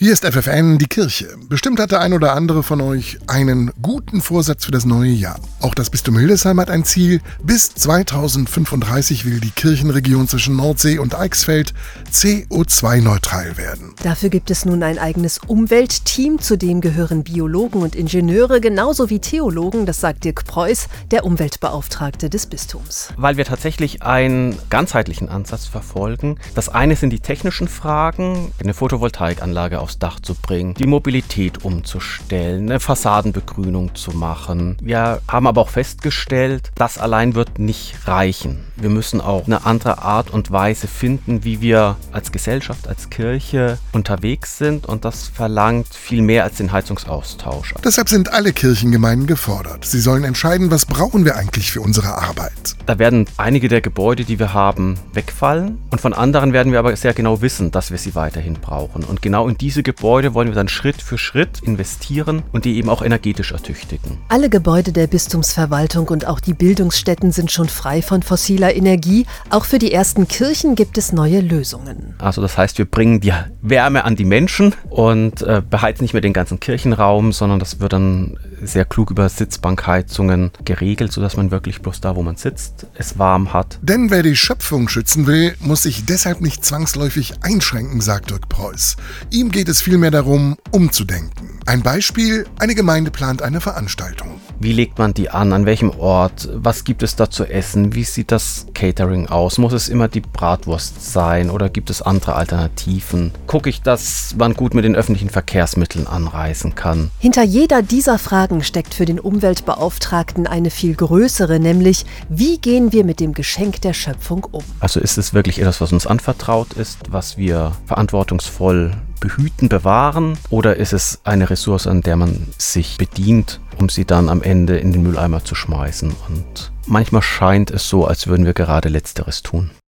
Hier ist FFN, die Kirche. Bestimmt hat der ein oder andere von euch einen guten Vorsatz für das neue Jahr. Auch das Bistum Hildesheim hat ein Ziel. Bis 2035 will die Kirchenregion zwischen Nordsee und Eichsfeld CO2-neutral werden. Dafür gibt es nun ein eigenes Umweltteam, zu dem gehören Biologen und Ingenieure genauso wie Theologen, das sagt Dirk Preuß, der Umweltbeauftragte des Bistums. Weil wir tatsächlich einen ganzheitlichen Ansatz verfolgen. Das eine sind die technischen Fragen, eine Photovoltaikanlage aufs Dach zu bringen, die Mobilität umzustellen, eine Fassadenbegrünung zu machen. Wir haben aber auch festgestellt, das allein wird nicht reichen. Wir müssen auch eine andere Art und Weise finden, wie wir als Gesellschaft, als Kirche unterwegs sind und das verlangt viel mehr als den Heizungsaustausch. Deshalb sind alle Kirchengemeinden gefordert. Sie sollen entscheiden, was brauchen wir eigentlich für unsere Arbeit. Da werden einige der Gebäude, die wir haben, wegfallen und von anderen werden wir aber sehr genau wissen, dass wir sie weiterhin brauchen. Und genau in diese diese Gebäude wollen wir dann Schritt für Schritt investieren und die eben auch energetisch ertüchtigen. Alle Gebäude der Bistumsverwaltung und auch die Bildungsstätten sind schon frei von fossiler Energie. Auch für die ersten Kirchen gibt es neue Lösungen. Also das heißt, wir bringen die Wärme an die Menschen und äh, beheizen nicht mehr den ganzen Kirchenraum, sondern das wird dann sehr klug über Sitzbankheizungen geregelt, sodass man wirklich bloß da, wo man sitzt, es warm hat. Denn wer die Schöpfung schützen will, muss sich deshalb nicht zwangsläufig einschränken, sagt Dirk Preuß. Ihm geht es vielmehr darum, umzudenken. Ein Beispiel, eine Gemeinde plant eine Veranstaltung. Wie legt man die an? An welchem Ort? Was gibt es da zu essen? Wie sieht das Catering aus? Muss es immer die Bratwurst sein oder gibt es andere Alternativen? Gucke ich, dass man gut mit den öffentlichen Verkehrsmitteln anreisen kann? Hinter jeder dieser Fragen steckt für den Umweltbeauftragten eine viel größere, nämlich wie gehen wir mit dem Geschenk der Schöpfung um? Also ist es wirklich etwas, was uns anvertraut ist, was wir verantwortungsvoll behüten, bewahren? Oder ist es eine Ressource, an der man sich bedient, um sie dann am Ende in den Mülleimer zu schmeißen? Und manchmal scheint es so, als würden wir gerade letzteres tun.